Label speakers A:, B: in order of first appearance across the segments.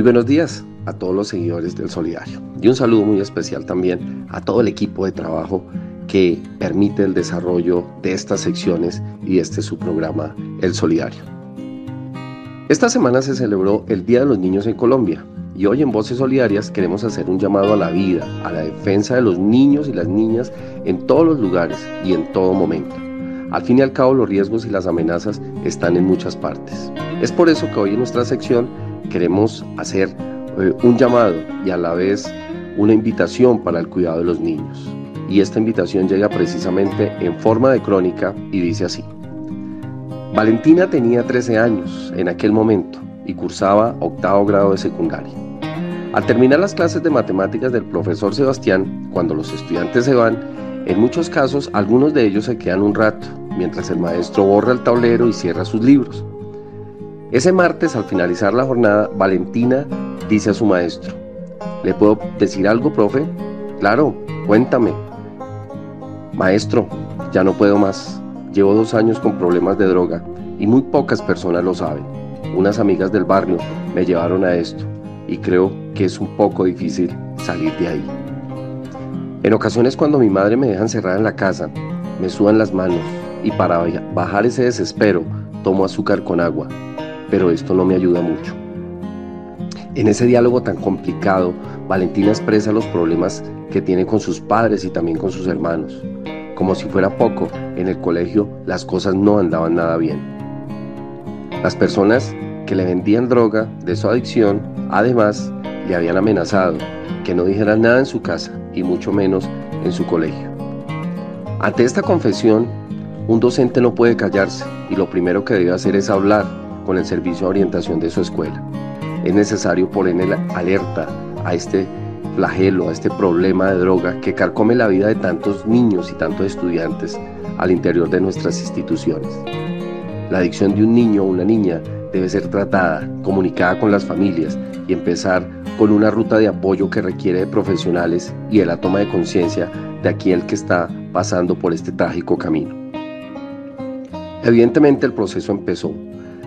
A: Muy buenos días a todos los seguidores del Solidario y un saludo muy especial también a todo el equipo de trabajo que permite el desarrollo de estas secciones y este su programa El Solidario. Esta semana se celebró el Día de los Niños en Colombia y hoy en Voces Solidarias queremos hacer un llamado a la vida, a la defensa de los niños y las niñas en todos los lugares y en todo momento. Al fin y al cabo los riesgos y las amenazas están en muchas partes. Es por eso que hoy en nuestra sección queremos hacer eh, un llamado y a la vez una invitación para el cuidado de los niños. Y esta invitación llega precisamente en forma de crónica y dice así. Valentina tenía 13 años en aquel momento y cursaba octavo grado de secundaria. Al terminar las clases de matemáticas del profesor Sebastián, cuando los estudiantes se van, en muchos casos algunos de ellos se quedan un rato, mientras el maestro borra el tablero y cierra sus libros. Ese martes, al finalizar la jornada, Valentina dice a su maestro, ¿le puedo decir algo, profe? Claro, cuéntame. Maestro, ya no puedo más. Llevo dos años con problemas de droga y muy pocas personas lo saben. Unas amigas del barrio me llevaron a esto y creo que es un poco difícil salir de ahí. En ocasiones cuando mi madre me deja encerrada en la casa, me sudan las manos y para bajar ese desespero tomo azúcar con agua, pero esto no me ayuda mucho. En ese diálogo tan complicado, Valentina expresa los problemas que tiene con sus padres y también con sus hermanos. Como si fuera poco, en el colegio las cosas no andaban nada bien. Las personas que le vendían droga de su adicción, además, le habían amenazado que no dijera nada en su casa y mucho menos en su colegio. Ante esta confesión, un docente no puede callarse y lo primero que debe hacer es hablar con el servicio de orientación de su escuela. Es necesario poner alerta a este flagelo, a este problema de droga que carcome la vida de tantos niños y tantos estudiantes al interior de nuestras instituciones. La adicción de un niño o una niña debe ser tratada, comunicada con las familias y empezar con una ruta de apoyo que requiere de profesionales y de la toma de conciencia de aquel que está pasando por este trágico camino. Evidentemente el proceso empezó.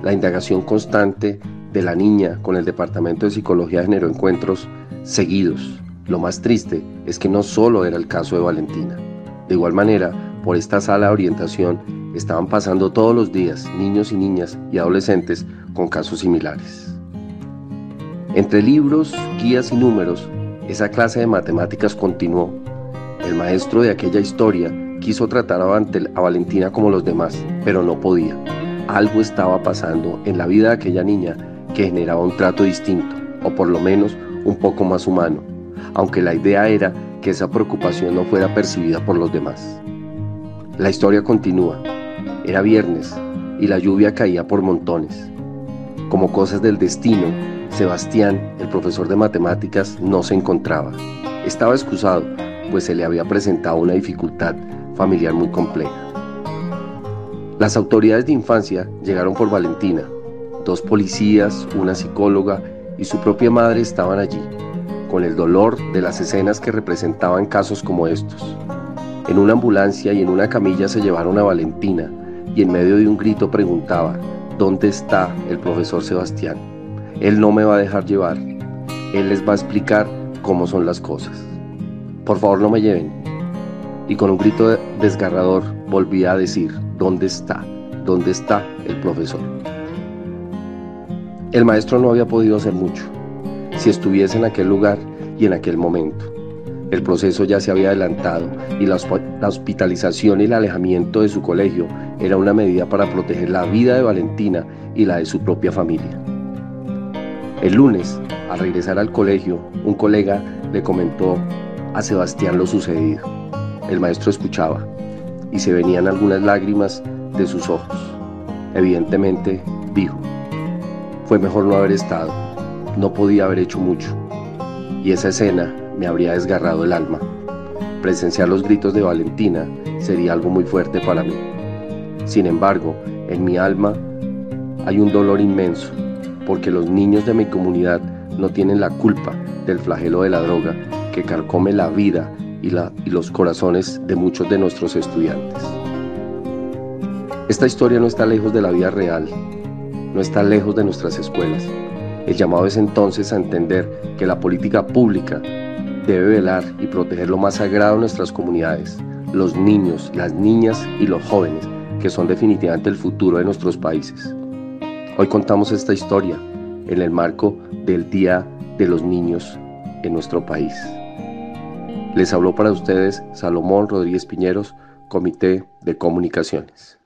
A: La indagación constante de la niña con el Departamento de Psicología generó encuentros seguidos. Lo más triste es que no solo era el caso de Valentina. De igual manera, por esta sala de orientación estaban pasando todos los días niños y niñas y adolescentes con casos similares. Entre libros, guías y números, esa clase de matemáticas continuó. El maestro de aquella historia quiso tratar a, Valentina como los demás, pero no podía. Algo estaba pasando en la vida de aquella niña que generaba un trato distinto, o por lo menos un poco más humano, aunque la idea era que esa preocupación no fuera percibida por los demás. La historia continúa. Era viernes y la lluvia caía por montones. Como cosas del destino, Sebastián, el profesor de matemáticas, no se encontraba. Estaba excusado, pues se le había presentado una dificultad familiar muy compleja. Las autoridades de infancia llegaron por Valentina. Dos policías, una psicóloga y su propia madre estaban allí, con el dolor de las escenas que representaban casos como estos. En una ambulancia y en una camilla se llevaron a Valentina y en medio de un grito preguntaba, ¿dónde está el profesor Sebastián? Él no me va a dejar llevar. Él les va a explicar cómo son las cosas. Por favor no me lleven. Y con un grito desgarrador volví a decir, ¿dónde está? ¿Dónde está el profesor? El maestro no había podido hacer mucho, si estuviese en aquel lugar y en aquel momento. El proceso ya se había adelantado y la, hospitalización y el alejamiento de su colegio era una medida para proteger la vida de Valentina y la de su propia familia. El lunes, al regresar al colegio, un colega le comentó a Sebastián lo sucedido. El maestro escuchaba y se venían algunas lágrimas de sus ojos. Evidentemente, dijo, fue mejor no haber estado. No podía haber hecho mucho. Y esa escena me habría desgarrado el alma. Presenciar los gritos de Valentina sería algo muy fuerte para mí. Sin embargo, en mi alma hay un dolor inmenso, porque los niños de mi comunidad no tienen la culpa del flagelo de la droga que carcome la vida y, los corazones de muchos de nuestros estudiantes. Esta historia no está lejos de la vida real no está lejos de nuestras escuelas. El llamado es entonces a entender que la política pública debe velar y proteger lo más sagrado de nuestras comunidades, los niños, las niñas y los jóvenes, que son definitivamente el futuro de nuestros países. Hoy contamos esta historia en el marco del Día de los Niños en nuestro país. Les habló para ustedes Salomón Rodríguez Piñeros, Comité de Comunicaciones.